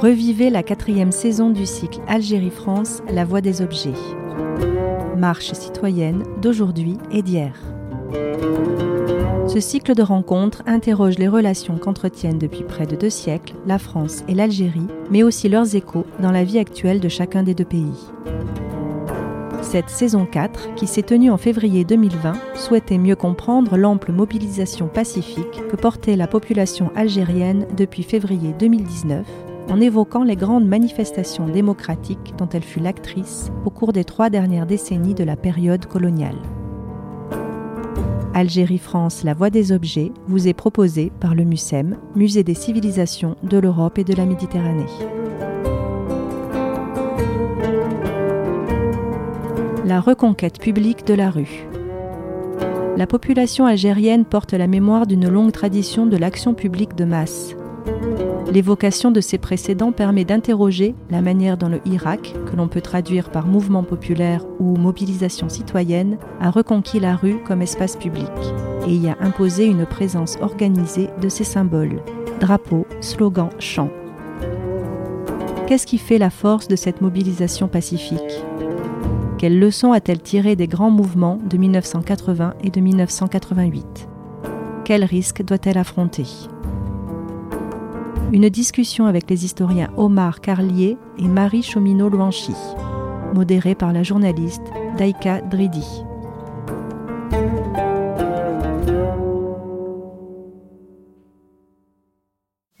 Revivez la quatrième saison du cycle Algérie-France, La Voix des objets. Marche citoyenne d'aujourd'hui et d'hier. Ce cycle de rencontres interroge les relations qu'entretiennent depuis près de deux siècles la France et l'Algérie, mais aussi leurs échos dans la vie actuelle de chacun des deux pays. Cette saison 4, qui s'est tenue en février 2020, souhaitait mieux comprendre l'ample mobilisation pacifique que portait la population algérienne depuis février 2019 en évoquant les grandes manifestations démocratiques dont elle fut l'actrice au cours des trois dernières décennies de la période coloniale. Algérie-France, la voie des objets, vous est proposée par le MUSEM, Musée des civilisations de l'Europe et de la Méditerranée. La reconquête publique de la rue. La population algérienne porte la mémoire d'une longue tradition de l'action publique de masse, L'évocation de ces précédents permet d'interroger la manière dont le Irak, que l'on peut traduire par mouvement populaire ou mobilisation citoyenne, a reconquis la rue comme espace public et y a imposé une présence organisée de ses symboles, drapeaux, slogans, chants. Qu'est-ce qui fait la force de cette mobilisation pacifique? Quelles leçons a-t-elle tirées des grands mouvements de 1980 et de 1988 Quels risques doit-elle affronter? Une discussion avec les historiens Omar Carlier et Marie Chomino-Louanchi, modérée par la journaliste Daika Dridi.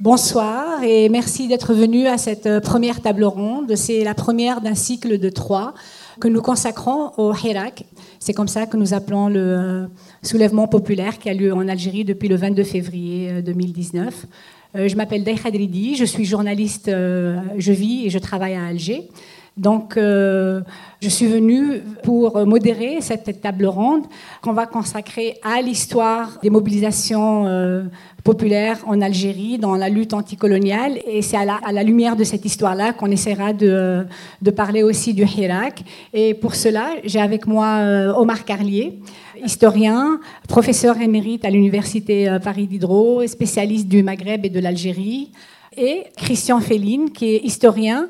Bonsoir et merci d'être venu à cette première table ronde. C'est la première d'un cycle de trois que nous consacrons au Hirak. C'est comme ça que nous appelons le euh, soulèvement populaire qui a lieu en Algérie depuis le 22 février 2019. Euh, je m'appelle Daïcha Dridi, je suis journaliste, euh, je vis et je travaille à Alger. Donc, euh, je suis venue pour modérer cette table ronde qu'on va consacrer à l'histoire des mobilisations populaires en Algérie dans la lutte anticoloniale. Et c'est à la, lumière de cette histoire-là qu'on essaiera de, de, parler aussi du Hirak. Et pour cela, j'ai avec moi Omar Carlier historien, professeur émérite à l'Université euh, Paris Diderot, spécialiste du Maghreb et de l'Algérie, et Christian Féline, qui est historien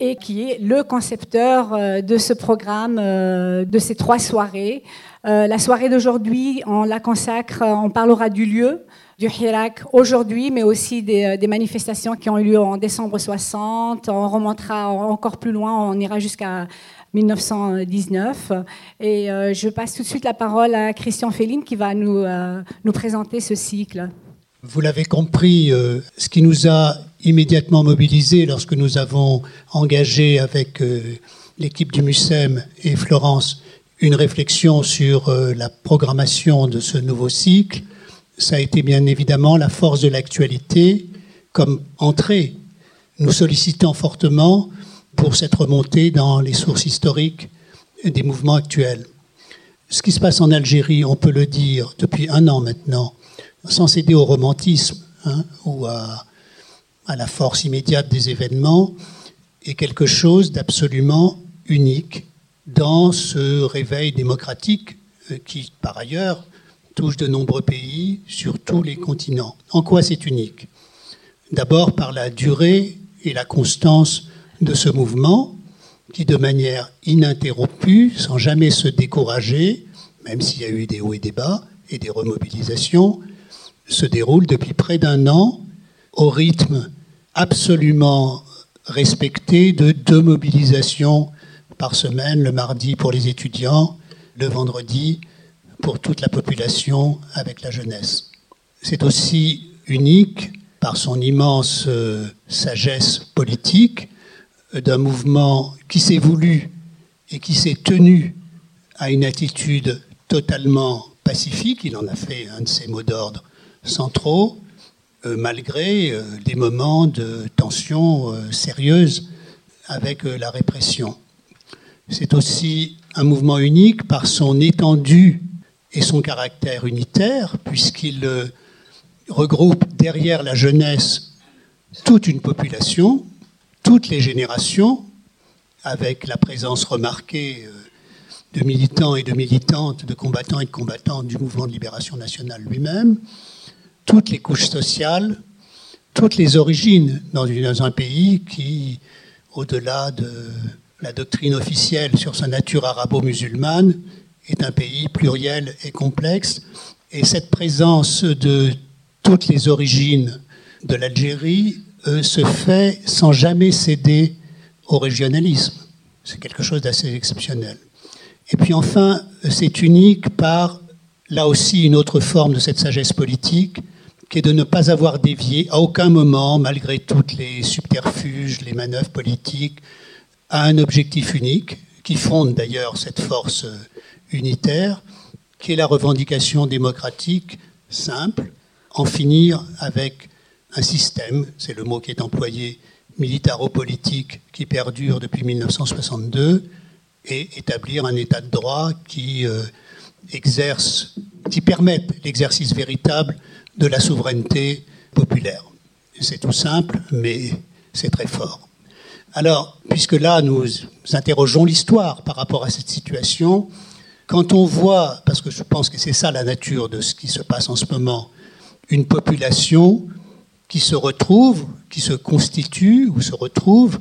et qui est le concepteur euh, de ce programme, euh, de ces trois soirées. La soirée d'aujourd'hui, on la consacre, on parlera du lieu, du Hirak aujourd'hui, mais aussi des, manifestations qui ont eu lieu en décembre 60. On remontera encore plus loin, on ira jusqu'à 1919. Et euh, je passe tout de suite la parole à Christian Féline qui va nous, euh, présenter ce cycle. Vous l'avez compris, euh, ce qui nous a immédiatement mobilisés lorsque nous avons engagé avec l'équipe du MUSEM et Florence une réflexion sur la programmation de ce nouveau cycle, ça a été bien évidemment la force de l'actualité comme entrée, nous sollicitant fortement pour cette remontée dans les sources historiques des mouvements actuels. Ce qui se passe en Algérie, on peut le dire depuis un an maintenant, sans céder au romantisme hein, ou à, à la force immédiate des événements, est quelque chose d'absolument unique dans ce réveil démocratique euh, qui, par ailleurs, touche de nombreux pays sur tous les continents. En quoi c'est unique? D'abord par la durée et la constance de ce mouvement qui, de manière ininterrompue, sans jamais se décourager, même s'il y a eu des hauts et des bas et des remobilisations, se déroule depuis près d'un an au rythme absolument respecté de deux mobilisations par semaine, le mardi pour les étudiants, le vendredi pour toute la population avec la jeunesse. C'est aussi unique par son immense euh, sagesse politique d'un mouvement qui s'est voulu et qui s'est tenu à une attitude totalement pacifique. Il en a fait un de ses mots d'ordre centraux, malgré euh, des moments de tension euh, sérieuse avec la répression. C'est aussi un mouvement unique par son étendue et son caractère unitaire, puisqu'il regroupe derrière la jeunesse toute une population, toutes les générations, avec la présence remarquée euh, de militants et de militantes, de combattants et de combattantes du mouvement de libération nationale lui-même, toutes les couches sociales, toutes les origines dans, un pays qui, au-delà de la doctrine officielle sur sa nature arabo-musulmane, est un pays pluriel et complexe. Et cette présence de toutes les origines de l'Algérie euh, se fait sans jamais céder au régionalisme. C'est quelque chose d'assez exceptionnel. Et puis enfin, c'est unique par, là aussi, une autre forme de cette sagesse politique, qui est de ne pas avoir dévié à aucun moment, malgré toutes les subterfuges, les manœuvres politiques, à un objectif unique, qui fonde d'ailleurs cette force euh, unitaire, qui est la revendication démocratique simple, en finir avec un système, c'est le mot qui est employé, militaro-politique qui perdure depuis 1962, et établir un état de droit qui euh, exerce, qui permette l'exercice véritable de la souveraineté populaire. C'est tout simple, mais c'est très fort. Alors, puisque là, nous interrogeons l'histoire par rapport à cette situation, quand on voit, parce que je pense que c'est ça la nature de ce qui se passe en ce moment, une population qui se retrouve, qui se constitue ou se retrouve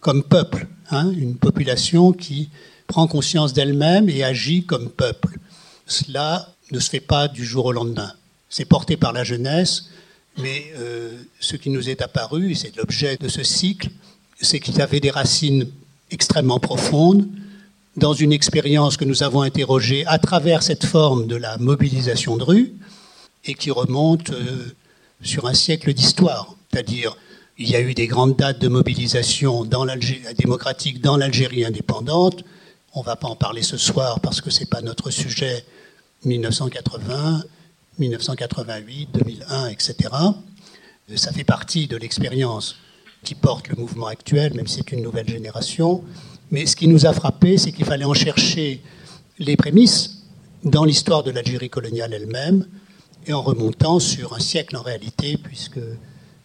comme peuple, hein, une population qui prend conscience d'elle-même et agit comme peuple. Cela ne se fait pas du jour au lendemain. C'est porté par la jeunesse, mais euh, ce qui nous est apparu, et c'est l'objet de ce cycle, c'est qu'il avait des racines extrêmement profondes dans une expérience que nous avons interrogée à travers cette forme de la mobilisation de rue et qui remonte euh, sur un siècle d'histoire. C'est-à-dire, il y a eu des grandes dates de mobilisation dans démocratique dans l'Algérie indépendante. On ne va pas en parler ce soir parce que ce n'est pas notre sujet. 1980, 1988, 2001, etc. Ça fait partie de l'expérience qui porte le mouvement actuel, même si c'est une nouvelle génération. Mais ce qui nous a frappé, c'est qu'il fallait en chercher les prémices dans l'histoire de l'Algérie coloniale elle-même, et en remontant sur un siècle en réalité, puisque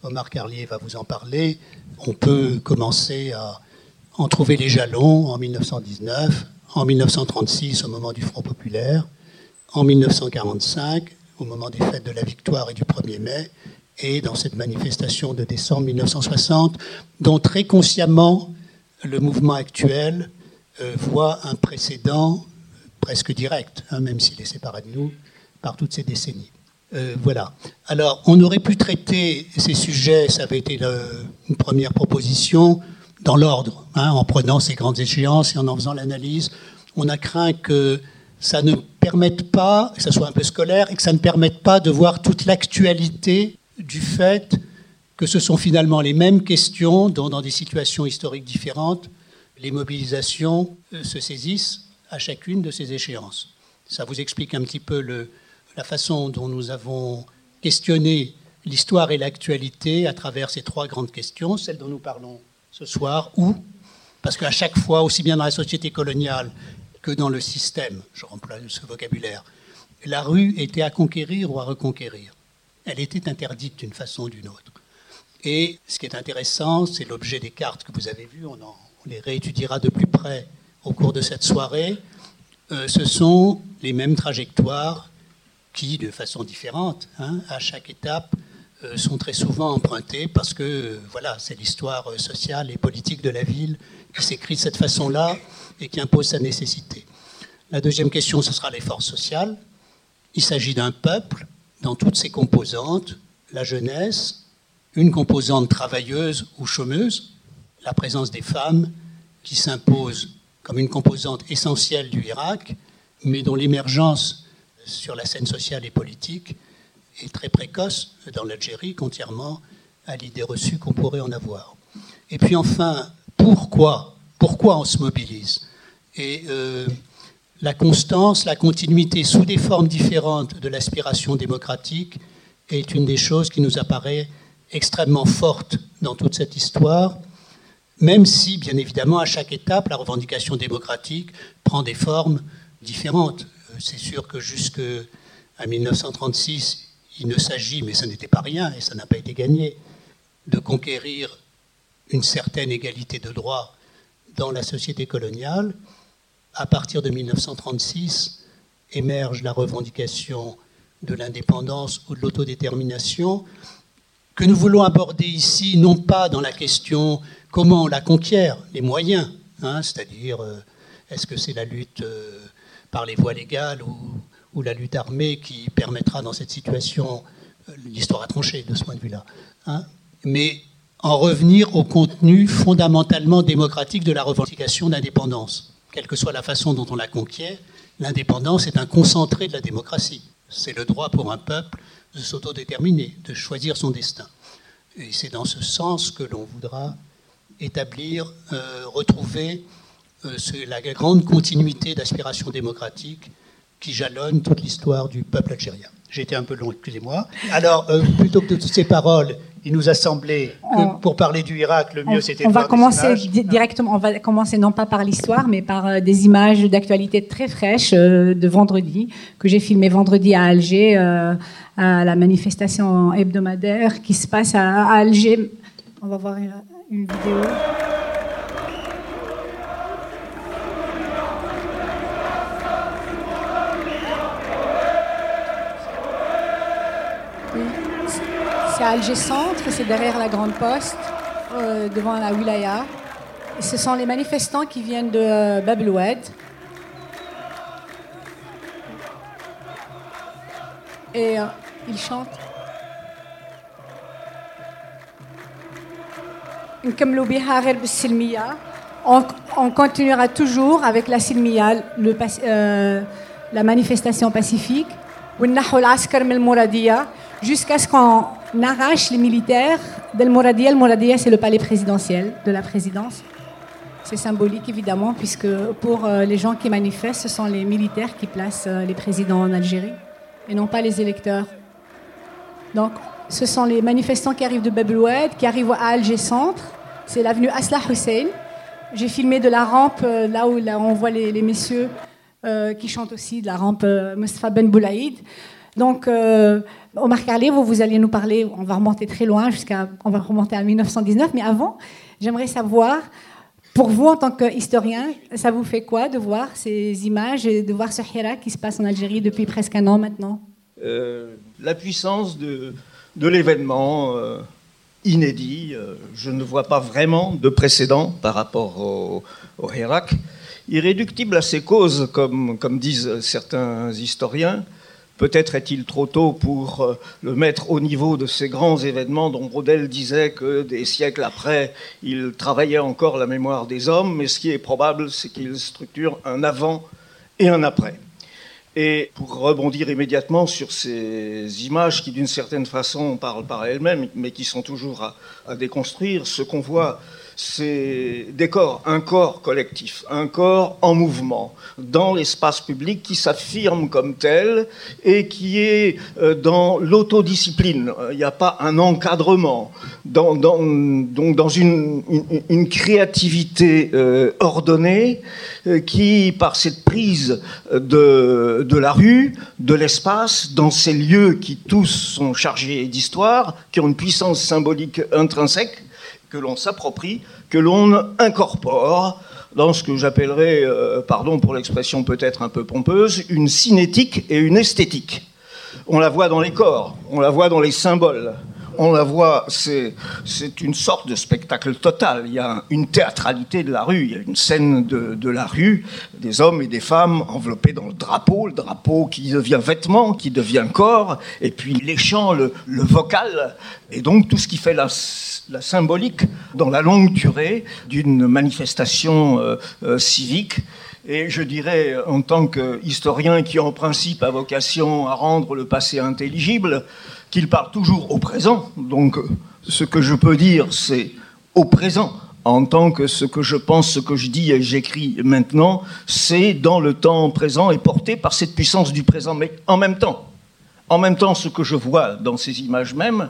Omar Carlier va vous en parler, on peut commencer à en trouver les jalons en 1919, en 1936 au moment du Front populaire, en 1945 au moment des fêtes de la victoire et du 1er mai, et dans cette manifestation de décembre 1960, dont très consciemment le mouvement actuel euh, voit un précédent presque direct, hein, même s'il est séparé de nous par toutes ces décennies. Euh, voilà. Alors, on aurait pu traiter ces sujets, ça avait été une première proposition, dans l'ordre, hein, en prenant ces grandes échéances et en en faisant l'analyse. On a craint que ça ne permette pas, que ça soit un peu scolaire, et que ça ne permette pas de voir toute l'actualité du fait que ce sont finalement les mêmes questions dont, dans des situations historiques différentes, les mobilisations euh, se saisissent à chacune de ces échéances. Ça vous explique un petit peu la façon dont nous avons questionné l'histoire et l'actualité à travers ces trois grandes questions, celles dont nous parlons ce soir, où, parce qu'à chaque fois, aussi bien dans la société coloniale que dans le système, je remplis ce vocabulaire, la rue était à conquérir ou à reconquérir. Elle était interdite d'une façon ou d'une autre. Et ce qui est intéressant, c'est l'objet des cartes que vous avez vues, on, les réétudiera de plus près au cours de cette soirée. Euh, ce sont les mêmes trajectoires qui, de façon différente, hein, à chaque étape, euh, sont très souvent empruntées parce que euh, voilà, c'est l'histoire sociale et politique de la ville qui s'écrit de cette façon-là et qui impose sa nécessité. La deuxième question, ce sera les forces sociales. Il s'agit d'un peuple dans toutes ses composantes, la jeunesse, une composante travailleuse ou chômeuse, la présence des femmes qui s'impose comme une composante essentielle du Irak, mais dont l'émergence sur la scène sociale et politique est très précoce dans l'Algérie, contrairement à l'idée reçue qu'on pourrait en avoir. Et puis enfin, pourquoi Pourquoi on se mobilise? Et euh, la constance, la continuité sous des formes différentes de l'aspiration démocratique est une des choses qui nous apparaît extrêmement forte dans toute cette histoire, même si, bien évidemment, à chaque étape, la revendication démocratique prend des formes différentes c'est sûr que jusqu'à 1936, il ne s'agit, mais ce n'était pas rien et ça n'a pas été gagné, de conquérir une certaine égalité de droits dans la société coloniale. À partir de 1936, émerge la revendication de l'indépendance ou de l'autodétermination. que nous voulons aborder ici, non pas dans la question comment on la conquiert, les moyens, hein, c'est-à-dire euh, est-ce que c'est la lutte euh, par les voies légales ou, la lutte armée qui permettra dans cette situation, euh, l'histoire a tranché de ce point de vue-là, hein, mais en revenir au contenu fondamentalement démocratique de la revendication d'indépendance. Quelle que soit la façon dont on la conquiert, l'indépendance est un concentré de la démocratie. C'est le droit pour un peuple de s'autodéterminer, de choisir son destin. Et c'est dans ce sens que l'on voudra établir, euh, retrouver euh, la grande continuité d'aspiration démocratique qui jalonne toute l'histoire du peuple algérien. J'ai été un peu long, excusez-moi. Alors, euh, plutôt que de toutes ces paroles, il nous a semblé que pour parler du Irak, le mieux c'était de On va commencer directement, on va commencer non pas par l'histoire, mais par des images d'actualité très fraîches de vendredi, que j'ai filmé vendredi à Alger, à la manifestation hebdomadaire qui se passe à, Alger. On va voir une, une vidéo. C'est à Alger Centre, c'est derrière la Grande Poste, euh, devant la Wilaya. Ce sont les manifestants qui viennent de euh, Et euh, ils chantent. On, on continuera toujours avec la silmiya, euh, la manifestation pacifique, jusqu'à ce qu'on arrache les militaires del Mouradia. Le Mouradia, c'est le palais présidentiel de la présidence. C'est symbolique, évidemment, puisque pour euh, les gens qui manifestent, ce sont les militaires qui placent euh, les présidents en Algérie et non pas les électeurs. Donc, ce sont les manifestants qui arrivent de Babloued, qui arrivent à Alger Centre. C'est l'avenue Aslah Hussein. J'ai filmé de la rampe, euh, là où on voit les, messieurs qui chantent aussi, de la rampe euh, Mustafa Ben Boulaïd. Donc, Omar Khalé, vous, allez nous parler, on va remonter très loin, jusqu'à, on va remonter à 1919, mais avant, j'aimerais savoir, pour vous en tant qu'historien, ça vous fait quoi de voir ces images et de voir ce Hira qui se passe en Algérie depuis presque un an maintenant? La puissance de, l'événement euh, inédit. Euh, je ne vois pas vraiment de précédent par rapport au, au Irréductible à ses causes, comme disent certains historiens, Peut-être est-il trop tôt pour euh, le mettre au niveau de ces grands événements dont Brodel disait que des siècles après, il travaillait encore la mémoire des hommes, mais ce qui est probable, c'est qu'il structure un avant et un après. Et pour rebondir immédiatement sur ces images qui, d'une certaine façon, parlent par elles-mêmes, mais qui sont toujours à, à déconstruire, ce qu'on voit c'est des corps, un corps collectif, un corps en mouvement dans l'espace public qui s'affirme comme tel et qui est euh, dans l'autodiscipline. Il n'y a pas un encadrement, dans, donc dans une, créativité euh, ordonnée euh, qui, par cette prise de, de la rue, de l'espace, dans ces lieux qui tous sont chargés d'histoire, qui ont une puissance symbolique intrinsèque, que l'on s'approprie, que l'on incorpore dans ce que j'appellerais, euh, pardon pour l'expression peut-être un peu pompeuse, une cinétique et une esthétique. On la voit dans les corps, on la voit dans les symboles, on la voit, c'est, une sorte de spectacle total. Il y a une théâtralité de la rue, il y a une scène de, la rue, des hommes et des femmes enveloppés dans le drapeau, le drapeau qui devient vêtement, qui devient corps, et puis les chants, le, vocal, et donc tout ce qui fait la, symbolique dans la longue durée d'une manifestation euh, euh, civique. Et je dirais, en tant qu'historien qui en principe a vocation à rendre le passé intelligible, qu'il parle toujours au présent. Donc, ce que je peux dire, c'est au présent. En tant que ce que je pense, ce que je dis et j'écris maintenant, c'est dans le temps présent et porté par cette puissance du présent. Mais en même temps, en même temps, ce que je vois dans ces images mêmes,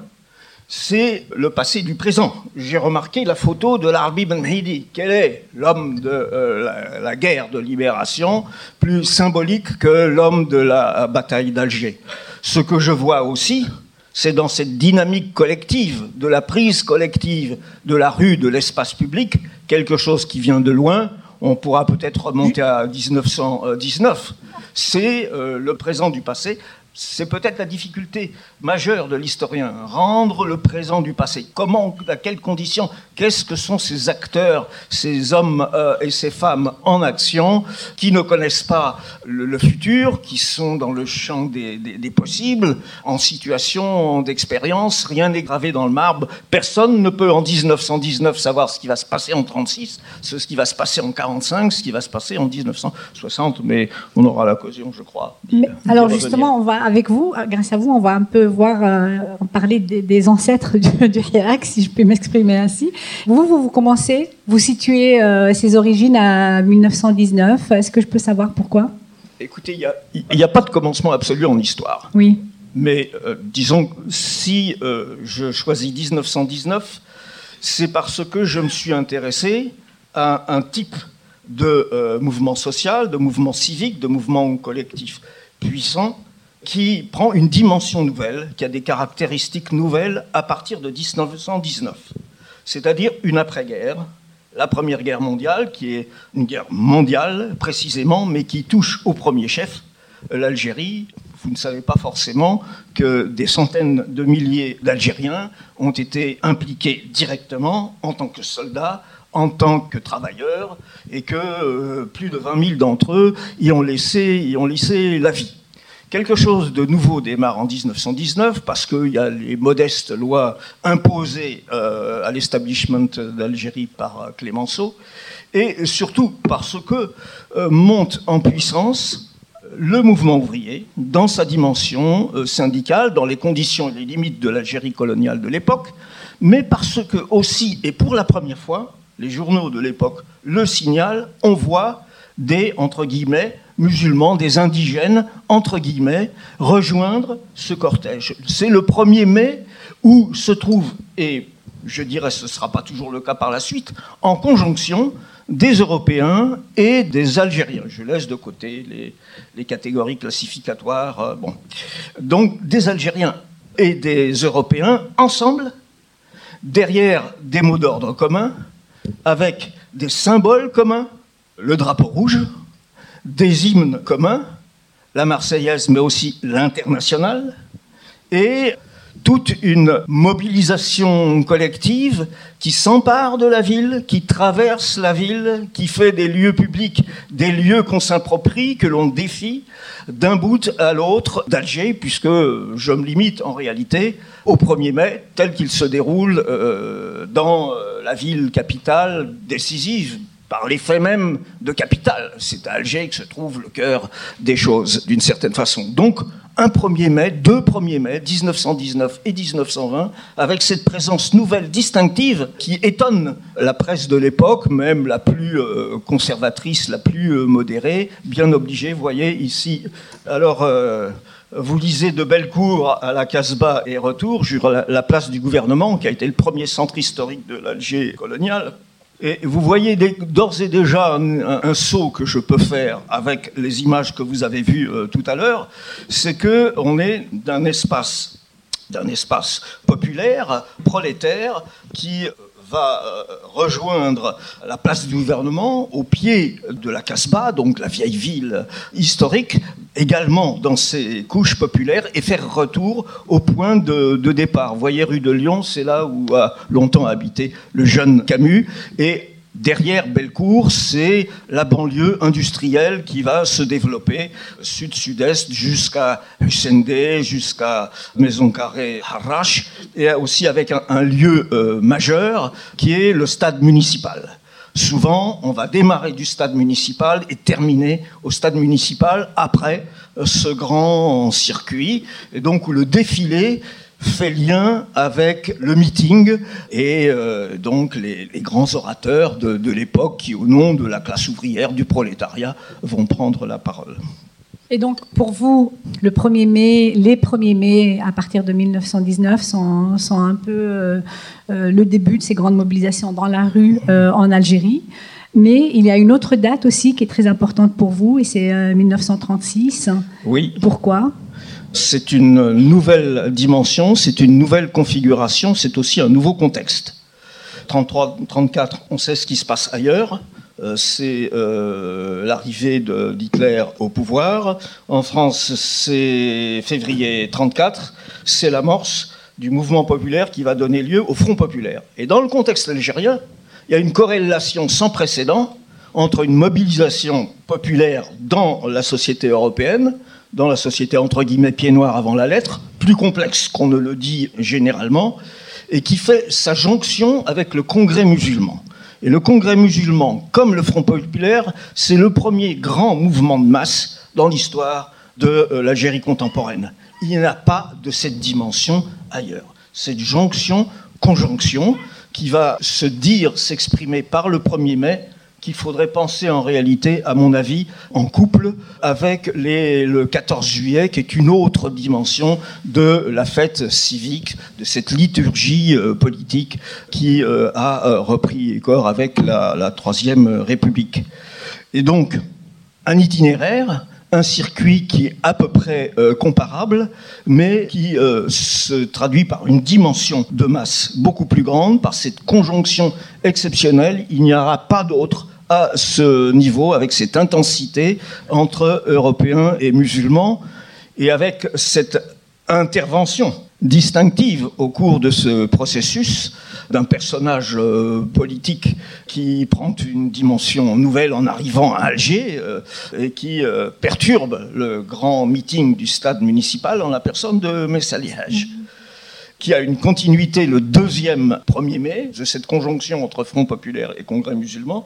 c'est le passé du présent. J'ai remarqué la photo de l'Arbi Ben Mehdi. Quel est l'homme de euh, la, guerre de libération plus symbolique que l'homme de la bataille d'Alger? Ce que je vois aussi, c'est dans cette dynamique collective, de la prise collective de la rue, de l'espace public, quelque chose qui vient de loin. On pourra peut-être remonter à 1919. C'est euh, le présent du passé c'est peut-être la difficulté majeure de l'historien, rendre le présent du passé. Comment, à quelles conditions, qu'est-ce que sont ces acteurs, ces hommes euh, et ces femmes en action qui ne connaissent pas le, futur, qui sont dans le champ des, possibles, en situation d'expérience, rien n'est gravé dans le marbre. Personne ne peut en 1919 savoir ce qui va se passer en 36, ce qui va se passer en 45, ce qui va se passer en 1960, mais on aura l'occasion, je crois. alors justement, on va avec vous, euh, grâce à vous, on va un peu voir, euh, parler des, ancêtres du, du, si je peux m'exprimer ainsi. Vous, vous, commencez, vous situez euh, ses origines à 1919. Est-ce que je peux savoir pourquoi? Écoutez, il n'y a, pas de commencement absolu en histoire. Oui. Mais disons, si je choisis 1919, c'est parce que je me suis intéressé à un type de mouvement social, de mouvement civique, de mouvement collectif puissant qui prend une dimension nouvelle, qui a des caractéristiques nouvelles à partir de 1919, c'est-à-dire une après-guerre, la Première Guerre mondiale, qui est une guerre mondiale précisément, mais qui touche au premier chef l'Algérie. Vous ne savez pas forcément que des centaines de milliers d'Algériens ont été impliqués directement en tant que soldats en tant que travailleurs et que euh, plus de 20 000 d'entre eux y ont laissé, y ont laissé la vie. Quelque chose de nouveau démarre en 1919 parce qu'il y a les modestes lois imposées euh, à l'establishment d'Algérie par euh, Clémenceau, et surtout parce que euh, monte en puissance le mouvement ouvrier dans sa dimension syndicale, dans les conditions et les limites de l'Algérie coloniale de l'époque, mais parce que aussi, et pour la première fois, les journaux de l'époque le signalent, on voit des, entre guillemets, musulmans, des indigènes, entre guillemets, rejoindre ce cortège. C'est le 1er mai où se trouve, et je dirais ce ne sera pas toujours le cas par la suite, en conjonction des Européens et des Algériens. Je laisse de côté les, catégories classificatoires. Euh, bon. Donc des Algériens et des Européens ensemble, derrière des mots d'ordre communs, avec des symboles communs, le drapeau rouge, des hymnes communs, la Marseillaise, mais aussi l'international, et toute une mobilisation collective qui s'empare de la ville, qui traverse la ville, qui fait des lieux publics des lieux qu'on s'approprie, que l'on défie d'un bout à l'autre d'Alger, puisque je me limite en réalité au 1er mai, tel qu'il se déroule euh, dans euh, la ville capitale décisive par l'effet même de capitale. C'est à Alger que se trouve le cœur des choses, d'une certaine façon. Donc, un 1er mai, deux 1er mai, 1919 et 1920, avec cette présence nouvelle, distinctive, qui étonne la presse de l'époque, même la plus euh, conservatrice, la plus euh, modérée, bien obligée, voyez ici. Alors, euh, vous lisez de Bellecour à la Casbah et retour, sur la place du gouvernement, qui a été le premier centre historique de l'Alger colonial. Et vous voyez d'ores et déjà un, saut que je peux faire avec les images que vous avez vues euh, tout à l'heure, c'est que on est d'un espace, d'un espace populaire, prolétaire, qui va euh, rejoindre la place du gouvernement au pied de la Casbah, donc la vieille ville historique, également dans ses couches populaires, et faire retour au point de, départ. Vous voyez, rue de Lyon, c'est là où a longtemps habité le jeune Camus, et Derrière Bellecour, c'est la banlieue industrielle qui va se développer sud-sud-est jusqu'à Hussende, jusqu'à Maison Carrée, Harrach, et aussi avec un, lieu euh, majeur qui est le stade municipal. Souvent, on va démarrer du stade municipal et terminer au stade municipal après euh, ce grand circuit, et donc où le défilé fait lien avec le meeting et euh, donc les, grands orateurs de, l'époque qui, au nom de la classe ouvrière, du prolétariat, vont prendre la parole. Et donc, pour vous, le 1er mai, les 1er mai à partir de 1919 sont, sont un peu euh, euh, le début de ces grandes mobilisations dans la rue en Algérie. Mais il y a une autre date aussi qui est très importante pour vous, et c'est 1936. Oui. Pourquoi? C'est une nouvelle dimension, c'est une nouvelle configuration, c'est aussi un nouveau contexte. 33, 34, on sait ce qui se passe ailleurs. euh, c'est euh, l'arrivée d'Hitler au pouvoir. En France, c'est février 34, c'est l'amorce du mouvement populaire qui va donner lieu au Front populaire. Et dans le contexte algérien, il y a une corrélation sans précédent entre une mobilisation populaire dans la société européenne, dans la société entre guillemets pied noir avant la lettre, plus complexe qu'on ne le dit généralement, et qui fait sa jonction avec le Congrès musulman. Et le Congrès musulman, comme le Front populaire, c'est le premier grand mouvement de masse dans l'histoire de euh, l'Algérie contemporaine. Il n'y a pas de cette dimension ailleurs. Cette jonction, conjonction, qui va se dire, s'exprimer par le 1er mai, qu'il faudrait penser en réalité, à mon avis, en couple avec le 14 juillet, qui est une autre dimension de la fête civique, de cette liturgie euh, politique qui euh, a euh, repris corps avec la, Troisième République. Et donc, un itinéraire un circuit qui est à peu près comparable, mais qui se traduit par une dimension de masse beaucoup plus grande, par cette conjonction exceptionnelle. Il n'y aura pas d'autre à ce niveau, avec cette intensité entre Européens et musulmans, et avec cette intervention distinctive au cours de ce processus d'un personnage euh, politique qui prend une dimension nouvelle en arrivant à Alger euh, et qui euh, perturbe le grand meeting du stade municipal en la personne de Messalihaj qui a une continuité le deuxième 1er mai, de cette conjonction entre Front populaire et Congrès musulman,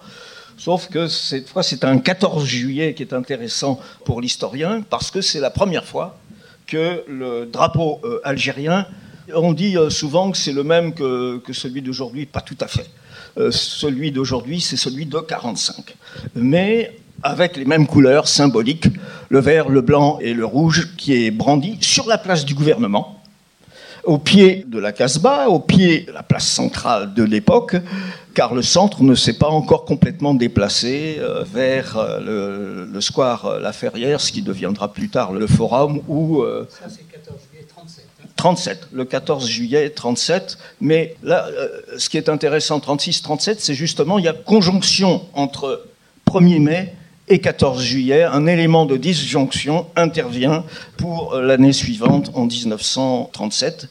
Sauf que cette fois, c'est un 14 juillet qui est intéressant pour l'historien, parce que c'est la première fois que le drapeau algérien on dit euh, souvent que c'est le même que, celui d'aujourd'hui, pas tout à fait. Euh, celui d'aujourd'hui, c'est celui de 45. Mais avec les mêmes couleurs symboliques, le vert, le blanc et le rouge, qui est brandi sur la place du gouvernement, au pied de la Casbah, au pied de la place centrale de l'époque, car le centre ne s'est pas encore complètement déplacé euh, vers le, square La Ferrière, ce qui deviendra plus tard le Forum, où... 37, le 14 juillet 37. Mais là, euh, ce qui est intéressant, 36-37, c'est justement, il y a conjonction entre 1er mai et 14 juillet. Un élément de disjonction intervient pour euh, l'année suivante, en 1937.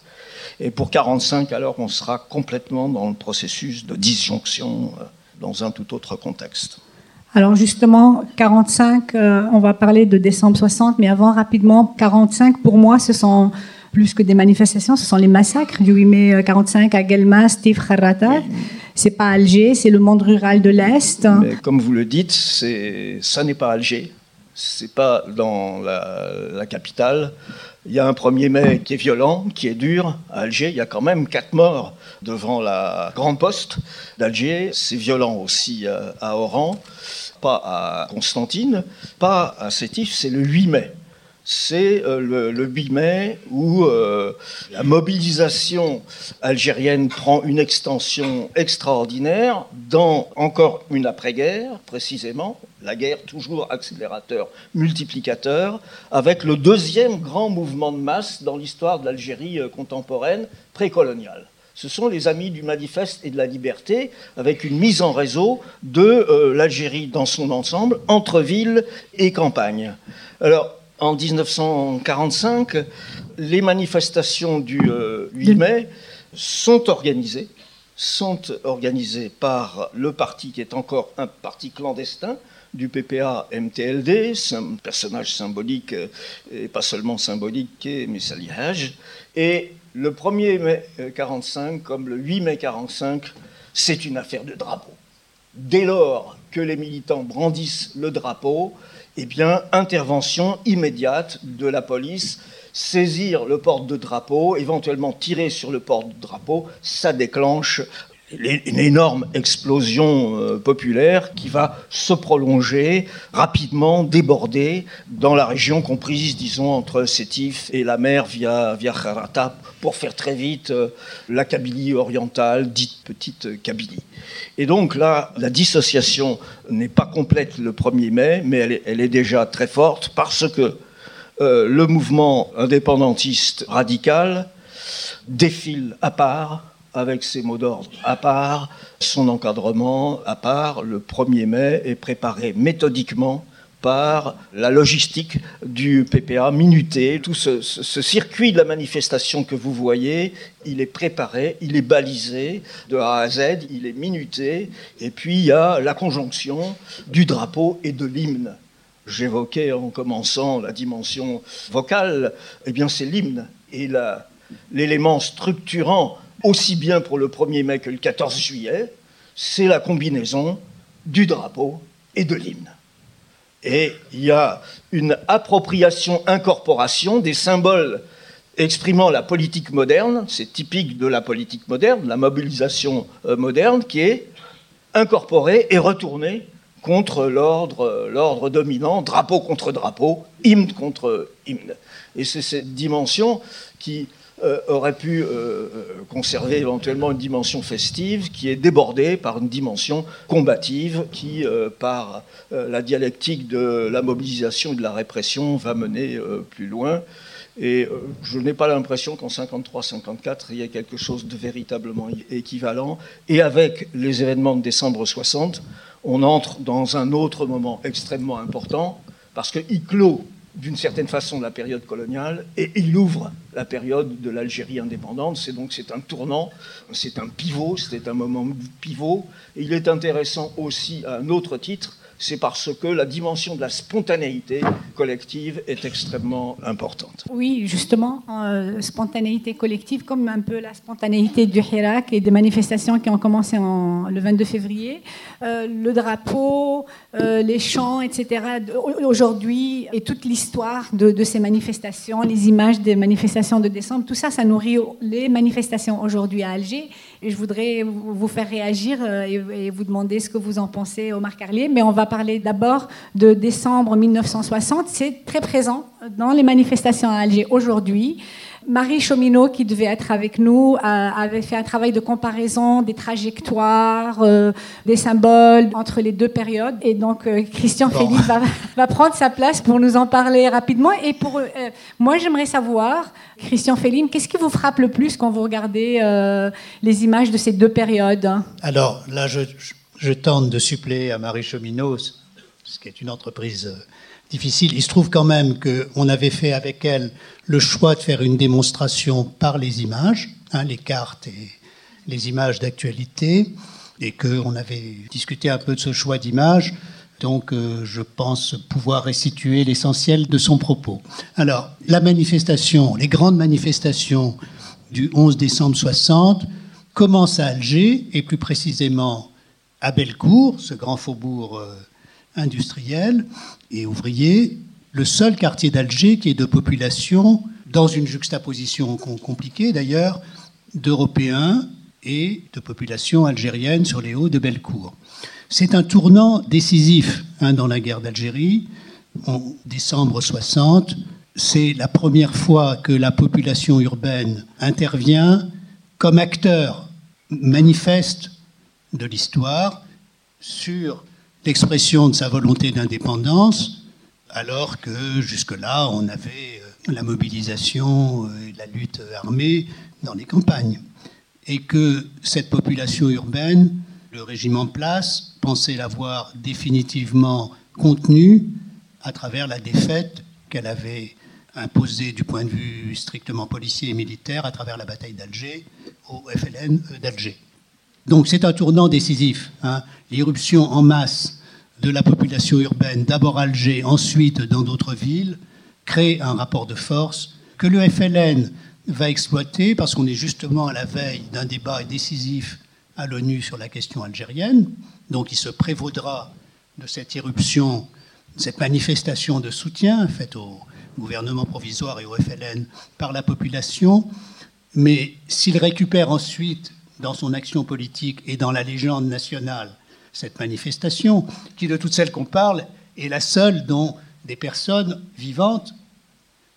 Et pour 45, alors, on sera complètement dans le processus de disjonction euh, dans un tout autre contexte. Alors justement, 45, on va parler de décembre 60, mais avant, rapidement, 45, pour moi, ce sont plus que des manifestations, ce sont les massacres du 8 mai 45 à Guelma, Steve Kharrata. C'est pas Alger, c'est le monde rural de l'Est. comme vous le dites, ça n'est pas Alger, c'est pas dans la, capitale. Il y a un 1er mai qui est violent, qui est dur. À Alger, il y a quand même quatre morts devant la grande poste d'Alger. C'est violent aussi euh, à Oran, pas à Constantine, pas à Sétif, c'est le 8 mai c'est euh, le, 8 mai où euh, la mobilisation algérienne prend une extension extraordinaire dans encore une après-guerre, précisément, la guerre toujours accélérateur, multiplicateur, avec le deuxième grand mouvement de masse dans l'histoire de l'Algérie euh, contemporaine précoloniale ce sont les amis du manifeste et de la liberté, avec une mise en réseau de l'Algérie dans son ensemble, entre ville et campagne. Alors, en 1945, les manifestations du 8 euh, mai sont organisées, sont organisées par le parti qui est encore un parti clandestin du PPA MTLD, un personnage symbolique euh, et pas seulement symbolique qui est Messali Et le 1er mai 45, comme le 8 mai 45, c'est une affaire de drapeau. Dès lors que les militants brandissent le drapeau, eh bien, intervention immédiate de la police, saisir le porte de drapeau, éventuellement tirer sur le porte de drapeau, ça déclenche une énorme explosion euh, populaire qui va se prolonger rapidement, déborder dans la région comprise, disons, entre Sétif et la mer via, via pour faire très vite euh, la Kabylie orientale, dite petite Kabylie. Et donc là, la dissociation n'est pas complète le 1er mai, mais elle est, déjà très forte parce que euh, le mouvement indépendantiste radical défile à part avec ses mots d'ordre à part, son encadrement à part. Le 1er mai est préparé méthodiquement par la logistique du PPA minuté. Tout ce, circuit de la manifestation que vous voyez, il est préparé, il est balisé de A à Z, il est minuté. Et puis il y a la conjonction du drapeau et de l'hymne. J'évoquais en commençant la dimension vocale, eh bien c'est l'hymne et l'élément structurant aussi bien pour le 1er mai que le 14 juillet, c'est la combinaison du drapeau et de l'hymne. Et il y a une appropriation-incorporation des symboles exprimant la politique moderne, c'est typique de la politique moderne, la mobilisation euh, moderne, qui est incorporée et retournée contre l'ordre dominant, drapeau contre drapeau, hymne contre hymne. Et c'est cette dimension qui euh, aurait pu euh, euh, conserver éventuellement une dimension festive qui est débordée par une dimension combative qui, par la dialectique de la mobilisation et de la répression, va mener plus loin. Et je n'ai pas l'impression qu'en 53-54, il y ait quelque chose de véritablement équivalent. Et avec les événements de décembre 60, on entre dans un autre moment extrêmement important, parce qu'il clôt d'une certaine façon la période coloniale et il ouvre la période de l'Algérie indépendante. C'est donc c'est un tournant, c'est un pivot, c'est un moment pivot. Il est intéressant aussi à un autre titre, c'est parce que la dimension de la spontanéité collective est extrêmement importante. Oui, justement, euh, spontanéité collective, comme un peu la spontanéité du Hirak et des manifestations qui ont commencé en, le 22 février. Euh, le drapeau, euh, les chants, etc. Aujourd'hui, et toute l'histoire de, ces manifestations, les images des manifestations de décembre, tout ça, ça nourrit les manifestations aujourd'hui à Alger. Je voudrais vous faire réagir et, vous demander ce que vous en pensez, Omar Carlier. Mais on va parler d'abord de décembre 1960. C'est très présent dans les manifestations à Alger aujourd'hui. Marie Chomineau, qui devait être avec nous, avait fait un travail de comparaison des trajectoires, euh, des symboles entre les deux périodes. Et donc, euh, Christian Félix va, prendre sa place pour nous en parler rapidement. Et pour euh, moi, j'aimerais savoir, Christian Félix, qu'est-ce qui vous frappe le plus quand vous regardez les images de ces deux périodes Alors là, je, je, tente de suppléer à Marie Chomineau, ce qui est une entreprise difficile. Il se trouve quand même qu'on avait fait avec elle le choix de faire une démonstration par les images, hein, les cartes et les images d'actualité, et qu'on avait discuté un peu de ce choix d'images. Donc, euh, je pense pouvoir restituer l'essentiel de son propos. Alors, la manifestation, les grandes manifestations du 11 décembre 60 commencent à Alger, et plus précisément à Bellecour, ce grand faubourg euh, industriel et ouvrier, le seul quartier d'Alger qui est de population, dans une juxtaposition compliquée d'ailleurs, d'Européens et de population algérienne sur les hauts de Bellecour. C'est un tournant décisif hein, dans la guerre d'Algérie. En décembre 60, c'est la première fois que la population urbaine intervient comme acteur manifeste de l'histoire sur l'expression de sa volonté d'indépendance, alors que jusque-là, on avait euh, la mobilisation euh, et la lutte armée dans les campagnes. Et que cette population urbaine, le régime en place, pensait l'avoir définitivement contenue à travers la défaite qu'elle avait imposée du point de vue strictement policier et militaire à travers la bataille d'Alger au FLN d'Alger. Donc c'est un tournant décisif. Hein. L'irruption en masse de la population urbaine, d'abord Alger, ensuite dans d'autres villes, crée un rapport de force que le FLN va exploiter parce qu'on est justement à la veille d'un débat décisif à l'ONU sur la question algérienne. Donc il se prévaudra de cette irruption, cette manifestation de soutien faite au gouvernement provisoire et au FLN par la population. Mais s'il récupère ensuite dans son action politique et dans la légende nationale cette manifestation, qui de toutes celles qu'on parle est la seule dont des personnes vivantes,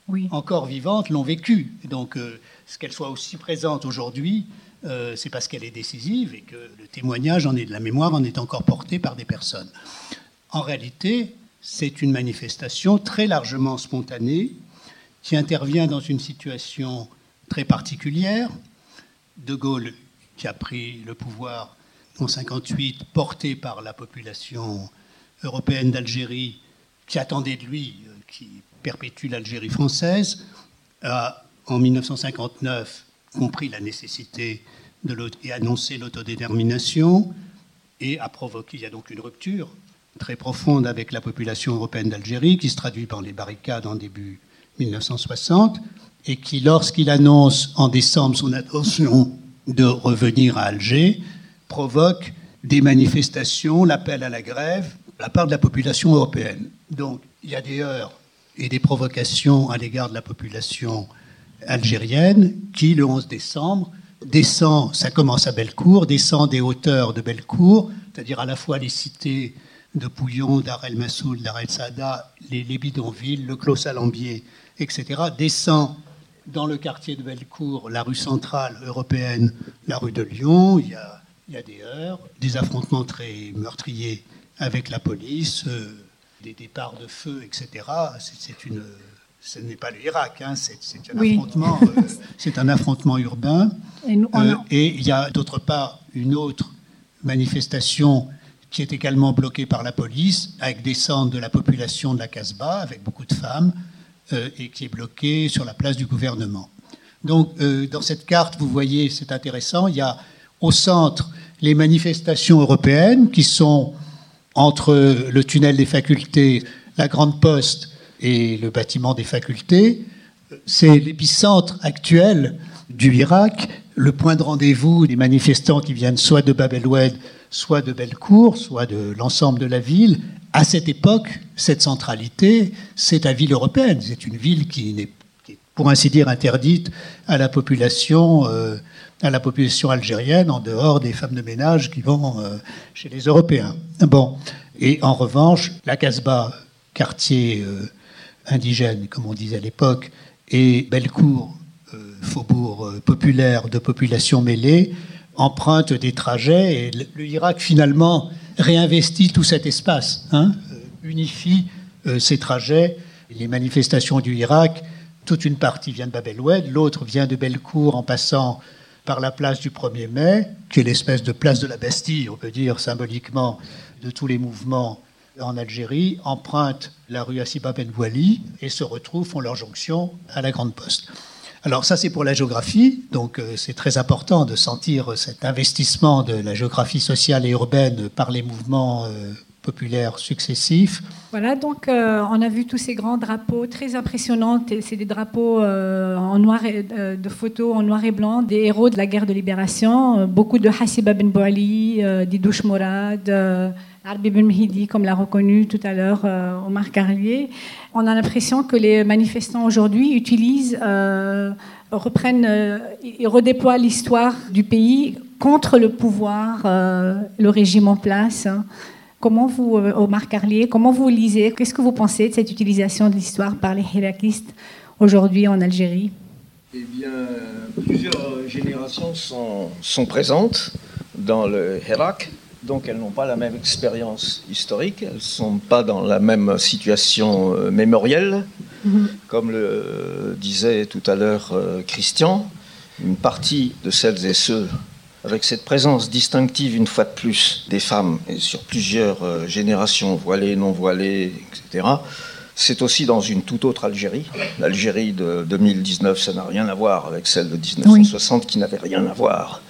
oui. encore vivantes, l'ont vécue. Donc, euh, ce qu'elle soit aussi présente aujourd'hui, euh, c'est parce qu'elle est décisive et que le témoignage en est de la mémoire en est encore porté par des personnes. En réalité, c'est une manifestation très largement spontanée qui intervient dans une situation très particulière. De Gaulle qui a pris le pouvoir en 58, porté par la population européenne d'Algérie, qui attendait de lui qui perpétue l'Algérie française, a en 1959 compris la nécessité de et annoncé l'autodétermination et a provoqué, il y a donc une rupture très profonde avec la population européenne d'Algérie qui se traduit par les barricades en début 1960 et qui, lorsqu'il annonce en décembre son intention de revenir à Alger, provoque des manifestations, l'appel à la grève de la part de la population européenne. Donc il y a des heurts et des provocations à l'égard de la population algérienne qui, le 11 décembre, descend, ça commence à Bellecour, descend des hauteurs de Bellecour, c'est-à-dire à la fois les cités de Pouillon, d'Ar el Massoul, Sada, les, bidonvilles, le Clos Salambier, etc., descend dans le quartier de Bellecour, la rue centrale européenne, la rue de Lyon. Il y a, il y a des heurts, des affrontements très meurtriers avec la police, euh, des départs de feu, etc. C'est une, ce n'est pas l'Irak, hein, c'est un, affrontement, euh, c'est un affrontement urbain. Et, euh, et il y a d'autre part une autre manifestation qui est également bloquée par la police, avec descente de la population de la Casbah, avec beaucoup de femmes, et qui est bloquée sur la place du gouvernement. Donc, dans cette carte, vous voyez, c'est intéressant, il y a au centre les manifestations européennes qui sont entre le tunnel des facultés, la Grande Poste et le bâtiment des facultés. C'est l'épicentre actuel du Irak, le point de rendez-vous des manifestants qui viennent soit de Bab el-Oued, soit de Bellecour, soit de l'ensemble de la ville. À cette époque, cette centralité, c'est la ville européenne. C'est une ville qui n'est, pour ainsi dire, interdite à la population. Euh, à la population algérienne en dehors des femmes de ménage qui vont euh, chez les Européens. Bon, et en revanche, la Casbah, quartier euh, indigène, comme on disait à l'époque, et Bellecour, euh, faubourg populaire de population mêlée, empruntent des trajets et le, Irak finalement réinvestit tout cet espace, hein, unifie ces trajets. Les manifestations du Irak, toute une partie vient de Bab el-Oued, l'autre vient de Bellecour en passant par la place du 1er mai, qui est l'espèce de place de la Bastille, on peut dire symboliquement, de tous les mouvements en Algérie, empruntent la rue Assiba Ben Wali et se retrouvent, font leur jonction à la Grande Poste. Alors ça c'est pour la géographie, donc euh, c'est très important de sentir cet investissement de la géographie sociale et urbaine par les mouvements euh, successifs. Voilà, donc euh, on a vu tous ces grands drapeaux très impressionnants. C'est des drapeaux euh, en noir euh, de photos en noir et blanc des héros de la guerre de libération. beaucoup de Hassiba Ben Bouali, Didouche Mourad, Arbi Ben Mhidi, comme l'a reconnu tout à l'heure Omar Carlier. On a l'impression que les manifestants aujourd'hui utilisent, reprennent et redéploient l'histoire du pays contre le pouvoir, le régime en place. Hein. Comment vous, euh, Omar Carlier, comment vous lisez Qu'est-ce que vous pensez de cette utilisation de l'histoire par les hirakistes aujourd'hui en Algérie? Eh bien, plusieurs générations sont, sont présentes dans le Hirak, donc elles n'ont pas la même expérience historique, elles ne sont pas dans la même situation euh, mémorielle. Mhm. Comme le disait tout à l'heure euh, Christian, une partie de celles et ceux avec cette présence distinctive une fois de plus des femmes et sur plusieurs euh, générations, voilées, non voilées, etc. C'est aussi dans une toute autre Algérie. L'Algérie de 2019, ça n'a rien à voir avec celle de 1960, qui n'avait rien à voir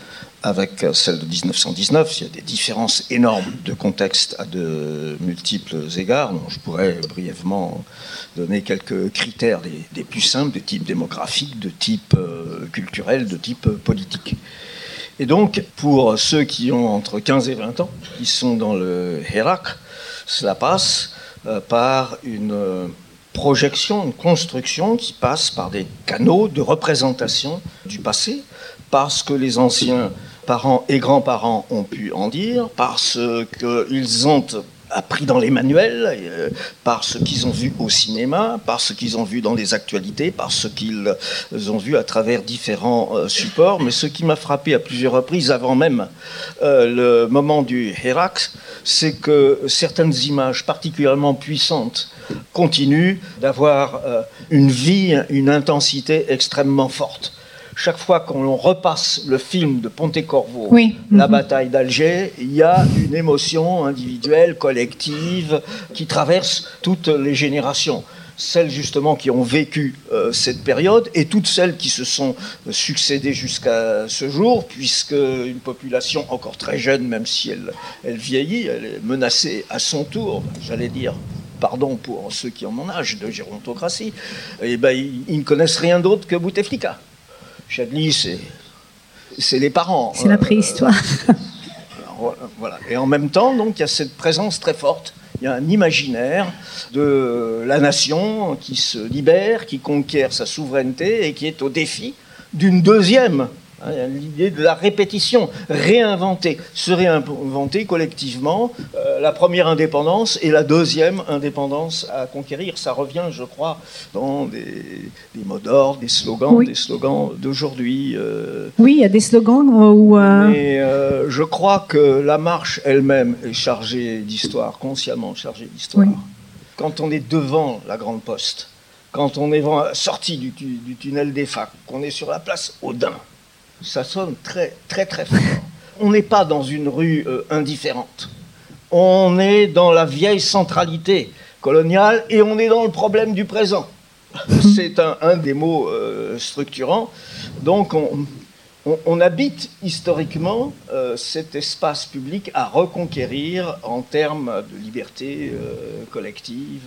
avec celle de 1919. Il y a des différences énormes de contexte à de multiples égards, dont je pourrais brièvement donner quelques critères des, plus simples, de type démographique, de type euh, culturel, de type politique. Et donc, pour ceux qui ont entre 15 et 20 ans, qui sont dans le Hirak, cela passe euh, par une euh, projection, une construction qui passe par des canaux de représentation du passé, parce que les anciens parents et grands-parents ont pu en dire, parce qu'ils ont appris dans les manuels, euh, par ce qu'ils ont vu au cinéma, par ce qu'ils ont vu dans les actualités, par ce qu'ils ont vu à travers différents euh, supports. Mais ce qui m'a frappé à plusieurs reprises, avant même euh, le moment du Hérax, c'est que certaines images particulièrement puissantes continuent d'avoir une vie, une intensité extrêmement forte. Chaque fois qu'on repasse le film de Pontecorvo, Oui. la Mhm. bataille d'Alger, il y a une émotion individuelle, collective, qui traverse toutes les générations. Celles justement qui ont vécu euh, cette période et toutes celles qui se sont euh, succédées jusqu'à ce jour, puisque une population encore très jeune, même si elle, elle vieillit, elle est menacée à son tour, j'allais dire, pardon pour ceux qui ont mon âge de gérontocratie, et ben, ils, ils ne connaissent rien d'autre que Bouteflika. Chadli, c'est les parents. C'est la Euh, préhistoire. alors, Voilà. Et en même temps, donc, il y a cette présence très forte. Il y a un imaginaire de la nation qui se libère, qui conquiert sa souveraineté et qui est au défi d'une deuxième. Hein, L'idée de la répétition, réinventer, se réinventer collectivement euh, la première indépendance et la deuxième indépendance à conquérir. Ça revient, je crois, dans des, des mots d'ordre, des slogans, Oui. des slogans d'aujourd'hui. euh, Oui, il y a des slogans où. euh, mais euh, je crois que la marche elle-même est chargée d'histoire, consciemment chargée d'histoire. Oui. Quand on est devant la Grande Poste, quand on est sorti du, tu- du tunnel des facs, qu'on est sur la place Audin, ça sonne très très très fort. On n'est pas dans une rue euh, indifférente. On est dans la vieille centralité coloniale et on est dans le problème du présent. C'est un, un des mots euh, structurants. Donc on, on- on habite historiquement euh, cet espace public à reconquérir en termes de liberté collective.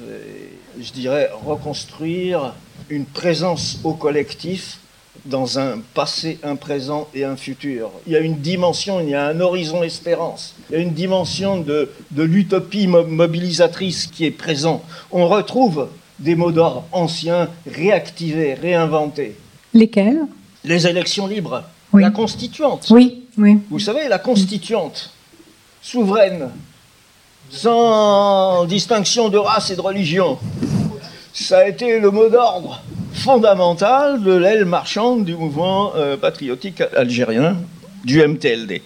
Et, je dirais reconstruire une présence au collectif dans un passé, un présent et un futur. Il y a une dimension, il y a un horizon espérance, il y a une dimension de, de l'utopie mo- mobilisatrice qui est présent. On retrouve des mots d'ordre anciens, réactivés, réinventés. Lesquels? Les élections libres, Oui. la constituante. Oui, oui. Vous savez, la constituante, souveraine, sans distinction de race et de religion, ça a été le mot d'ordre fondamental de l'aile marchande du mouvement euh, patriotique algérien, du MTLD.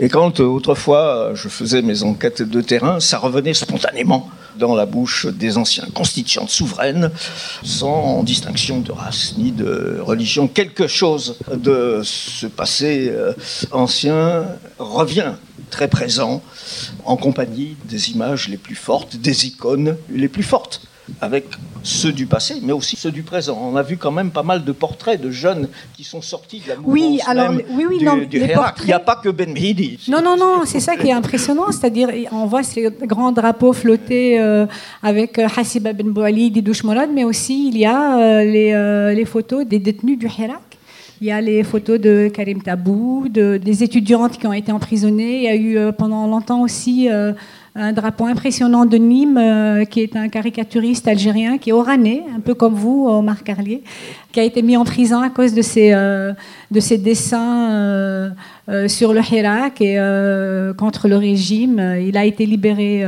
Et quand euh, autrefois je faisais mes enquêtes de terrain, ça revenait spontanément dans la bouche des anciens constituantes souveraines, sans distinction de race ni de religion. Quelque chose de ce passé euh, ancien revient très présent en compagnie des images les plus fortes, des icônes les plus fortes avec ceux du passé, mais aussi ceux du présent. On a vu quand même pas mal de portraits de jeunes qui sont sortis de la mouvance Oui, alors, même oui, oui, du, non, du les Hirak. portraits- Il n'y a pas que Ben Mehdi. Non, non, non, c'est ça qui est impressionnant, c'est-à-dire on voit ces grands drapeaux flotter euh, avec euh, Hassiba Ben Bouali, Didouche Morad, mais aussi il y a euh, les, euh, les photos des détenus du Hirak. Il y a les photos de Karim Tabou, de, des étudiantes qui ont été emprisonnées. Il y a eu pendant longtemps aussi un drapeau impressionnant de Nîmes, euh, qui est un caricaturiste algérien, qui est oranais, un peu comme vous, Omar Carlier, qui a été mis en prison à cause de ses, euh, dessins euh, sur le Hirak et contre le régime. Il a été libéré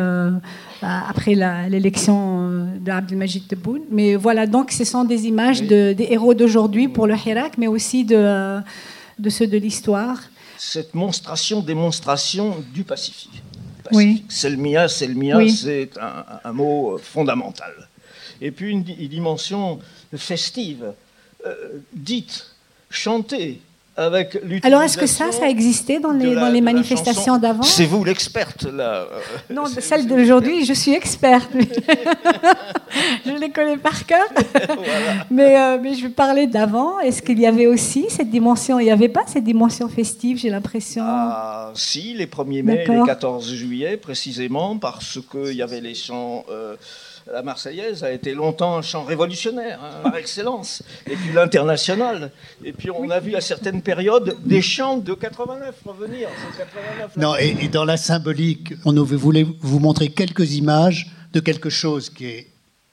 après l'élection de Abdelmajid Tebboune. Mais voilà, donc ce sont des images de- des héros d'aujourd'hui pour le Hirak, mais aussi de, de ceux de l'histoire. Cette monstration, démonstration du Pacifique. Oui. Pacifique. Selmia, Selmia, Oui. c'est un, un mot fondamental. Et puis une dimension festive, euh, dite, chantée, avec l'utilisation Alors, est-ce que ça, ça existait dans les, la- dans manifestations d'avant C'est vous l'experte, là. euh, Non, c'est- celle c'est- d'aujourd'hui, je suis experte. je les connais par cœur. mais, euh, mais je vais parler d'avant. Est-ce qu'il y avait aussi cette dimension? Il n'y avait pas cette dimension festive, j'ai l'impression? Ah, si, les 1er mai et les D'accord. 14 juillet, précisément, parce qu'il y avait les chants. euh, la Marseillaise a été longtemps un chant révolutionnaire, hein, par excellence. Et puis l'international. Et puis on a vu à certaines périodes des chants de 89 revenir. C'est 89, là. Non, et, et dans la symbolique, on voulait vous montrer quelques images de quelque chose qui est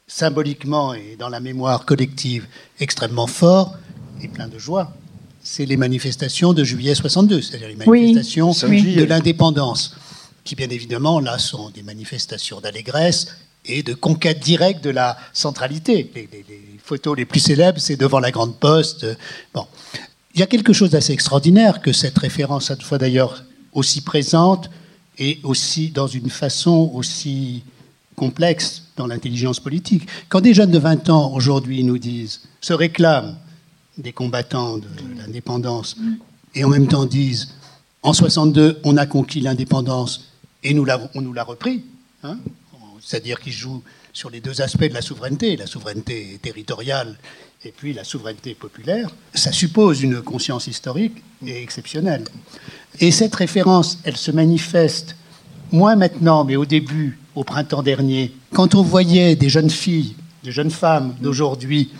symboliquement et dans la mémoire collective extrêmement fort et plein de joie. C'est les manifestations de juillet 62, c'est-à-dire les manifestations Oui. de l'indépendance, qui bien évidemment là sont des manifestations d'allégresse et de conquête directe de la centralité. Les, photos les plus célèbres, c'est devant la Grande Poste. Bon. Il y a quelque chose d'assez extraordinaire que cette référence, cette fois d'ailleurs aussi présente et aussi dans une façon aussi complexe dans l'intelligence politique. Quand des jeunes de 20 ans aujourd'hui nous disent, se réclament des combattants de l'indépendance et en même temps disent en 62 on a conquis l'indépendance et on nous l'a repris, hein. C'est-à-dire qu'ils jouent sur les deux aspects de la souveraineté, la souveraineté territoriale et puis la souveraineté populaire, ça suppose une conscience historique et exceptionnelle. Et cette référence, elle se manifeste moins maintenant, mais au début, au printemps dernier, quand on voyait des jeunes filles, des jeunes femmes d'aujourd'hui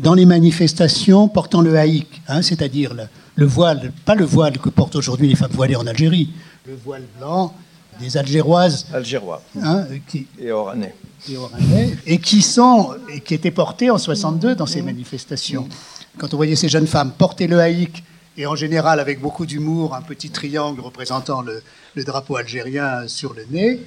dans les manifestations portant le haïk, hein, c'est-à-dire le, voile, pas le voile que portent aujourd'hui les femmes voilées en Algérie, le voile blanc des Algéroises. Algérois. Hein, qui, et Oranais. Et, et qui, sont, et qui étaient portés en 62 dans ces manifestations. Quand on voyait ces jeunes femmes porter le haïk, et en général avec beaucoup d'humour, un petit triangle représentant le, le drapeau algérien sur le nez,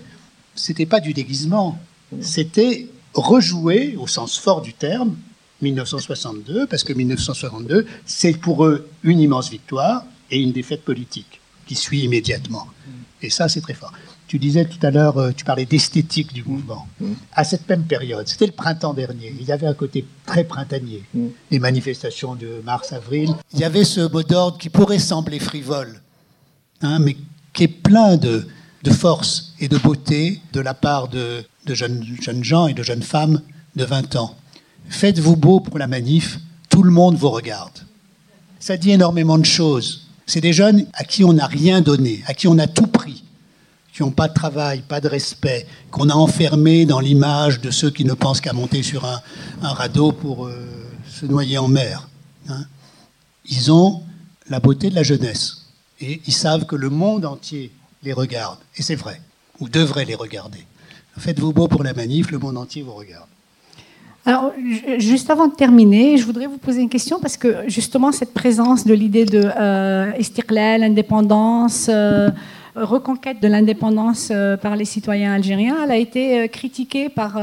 c'était pas du déguisement, c'était rejouer, au sens fort du terme, 1962, parce que 1962, c'est pour eux une immense victoire et une défaite politique qui suit immédiatement. Et ça, c'est très fort. Tu disais tout à l'heure, euh, tu parlais d'esthétique du mouvement. À cette même période, c'était le printemps dernier, il y avait un côté très printanier. Les manifestations de mars-avril, il y avait ce mot d'ordre qui pourrait sembler frivole, hein, mais qui est plein de, de force et de beauté de la part de, de jeunes, jeunes gens et de jeunes femmes de 20 ans. Faites-vous beau pour la manif, tout le monde vous regarde. Ça dit énormément de choses. C'est des jeunes à qui on n'a rien donné, à qui on a tout pris, qui n'ont pas de travail, pas de respect, qu'on a enfermés dans l'image de ceux qui ne pensent qu'à monter sur un, radeau pour euh, se noyer en mer. Hein. Ils ont la beauté de la jeunesse et ils savent que le monde entier les regarde. Et c'est vrai, ou devrait les regarder. Faites-vous beau pour la manif, le monde entier vous regarde. Alors, juste avant de terminer, je voudrais vous poser une question parce que justement, cette présence de l'idée de euh, indépendance, euh, reconquête de l'indépendance euh, par les citoyens algériens, elle a été euh, critiquée par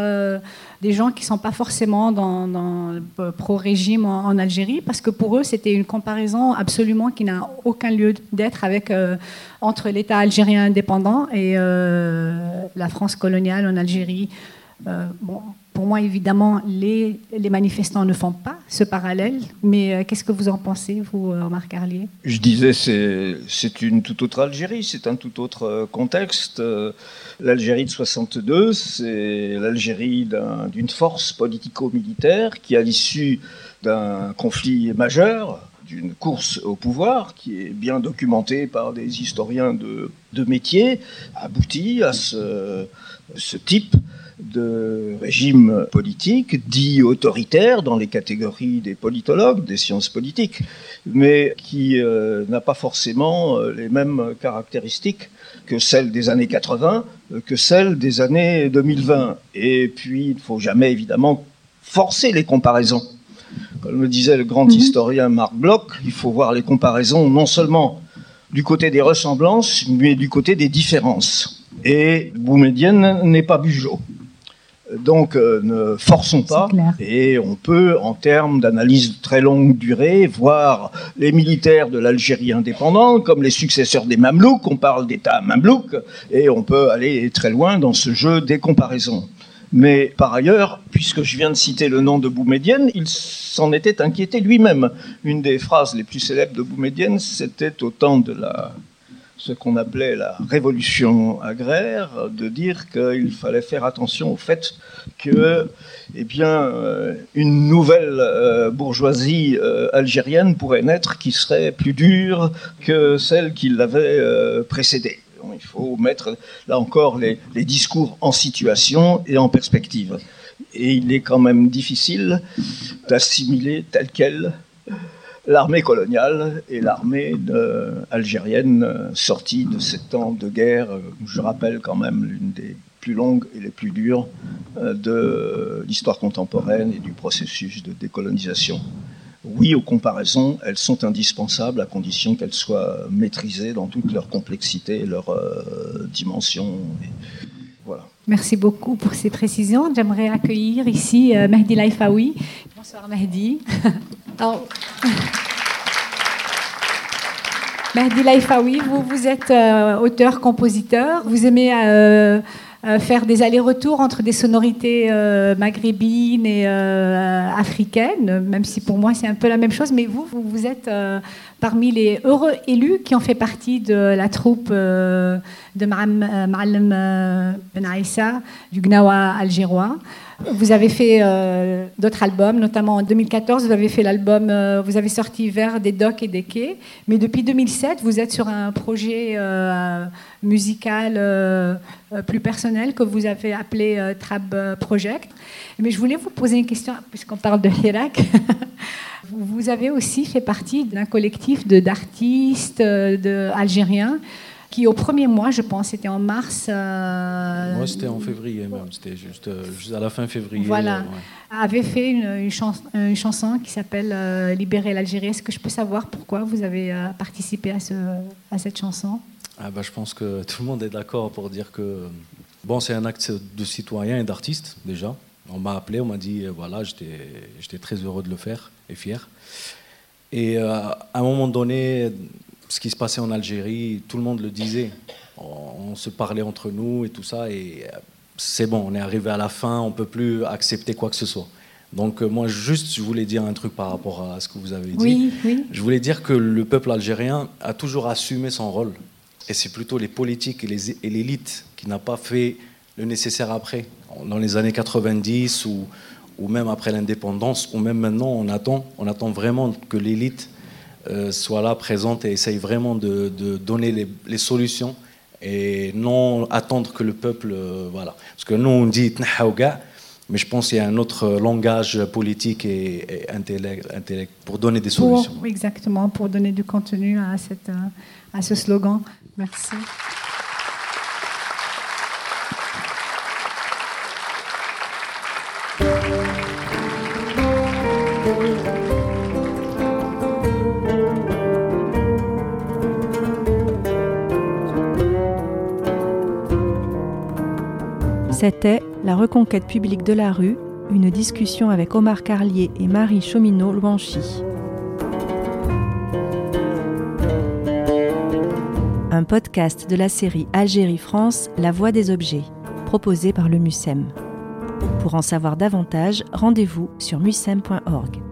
des gens qui ne sont pas forcément dans, pro-régime en, Algérie, parce que pour eux, c'était une comparaison absolument qui n'a aucun lieu d'être avec entre l'État algérien indépendant et la France coloniale en Algérie. bon, pour moi, évidemment, les, manifestants ne font pas ce parallèle, mais euh, qu'est-ce que vous en pensez, vous, euh, Marc Carlier? Je disais, c'est une toute autre Algérie, c'est un tout autre euh, contexte. L'Algérie de 62, c'est l'Algérie d'une force politico-militaire qui, à l'issue d'un conflit majeur, d'une course au pouvoir qui est bien documentée par des historiens de, de métier, aboutit à ce type de régime politique dit autoritaire dans les catégories des politologues, des sciences politiques, mais qui euh, n'a pas forcément euh, les mêmes caractéristiques que celles des années 80, euh, que celles des années 2020. Et puis, il ne faut jamais évidemment forcer les comparaisons. Comme le disait le grand mhm. historien Marc Bloch, il faut voir les comparaisons non seulement du côté des ressemblances, mais du côté des différences. Et Boumedienne n'est pas Bugeaud. Donc euh, ne forçons pas et on peut, en termes d'analyse de très longue durée, voir les militaires de l'Algérie indépendante comme les successeurs des Mamelouks. On parle d'État Mamelouk et on peut aller très loin dans ce jeu des comparaisons. Mais par ailleurs, puisque je viens de citer le nom de Boumedienne, il s'en était inquiété lui-même. Une des phrases les plus célèbres de Boumedienne, c'était au temps de la ce qu'on appelait la révolution agraire, de dire qu'il fallait faire attention au fait que, eh bien, euh, une nouvelle euh, bourgeoisie euh, algérienne pourrait naître qui serait plus dure que celle qui l'avait précédée. il faut mettre là encore les, les discours en situation et en perspective. Et il est quand même difficile d'assimiler tel quel l'armée coloniale et l'armée algérienne sortie de sept ans de guerre, je rappelle quand même l'une des plus longues et les plus dures euh, de l'histoire contemporaine et du processus de décolonisation. Oui, aux comparaisons, elles sont indispensables à condition qu'elles soient maîtrisées dans toute leur complexité leur euh, dimension. Merci beaucoup pour ces précisions. J'aimerais accueillir ici euh, Mehdi Laifaoui. Bonsoir Mehdi. Mehdi Laifaoui, vous, vous êtes euh, auteur-compositeur. Vous aimez euh, euh, faire des allers-retours entre des sonorités euh, maghrébines et euh, africaines, même si pour moi c'est un peu la même chose, mais vous, vous, êtes parmi les heureux élus qui ont fait partie de la troupe de Ma'alem Ben Aïssa, du Gnawa algérois. Vous avez fait euh, d'autres albums, notamment en 2014, vous avez fait l'album, euh, vous avez sorti Vers des docks et des quais, mais depuis 2007, vous êtes sur un projet euh, musical plus personnel que vous avez appelé Trab Project. Mais je voulais vous poser une question, puisqu'on parle de Hirak. vous avez aussi fait partie d'un collectif d'artistes algériens qui au premier mois, je pense, c'était en mars. Euh, Moi, c'était en février même, c'était juste, euh, juste, à la fin février. Voilà, avait fait une, une, chanson qui s'appelle euh, Libérer l'Algérie. Est-ce que je peux savoir pourquoi vous avez participé à, ce, à cette chanson? Ah bah, Je pense que tout le monde est d'accord pour dire que bon, c'est un acte de citoyen et d'artiste, déjà. On m'a appelé, on m'a dit, voilà, j'étais très heureux de le faire et fier. Et à un moment donné, ce qui se passait en Algérie, tout le monde le disait. On, se parlait entre nous et tout ça, et euh, c'est bon, on est arrivé à la fin, on peut plus accepter quoi que ce soit. Donc euh, moi, juste, je voulais dire un truc par rapport à ce que vous avez dit. Oui, oui. Je voulais dire que le peuple algérien a toujours assumé son rôle, et c'est plutôt les politiques et l'élite qui n'a pas fait le nécessaire après. Dans les années 90 ou, ou même après l'indépendance, ou même maintenant, on attend, on attend vraiment que l'élite euh, soit là, présente et essaye vraiment de, donner les, solutions et non attendre que le peuple. Euh, voilà. Parce que nous, on dit mais je pense qu'il y a un autre langage politique et, intellect, pour donner des solutions. exactement, pour donner du contenu à, cette, à ce slogan. Merci. C'était La reconquête publique de la rue, une discussion avec Omar Carlier et Marie Chomino-Louanchy. Un podcast de la série Algérie-France, La Voix des objets, proposé par le MUSEM. Pour en savoir davantage, rendez-vous sur musem.org.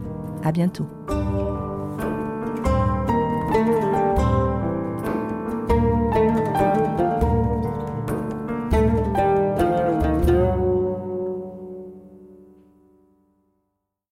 À bientôt.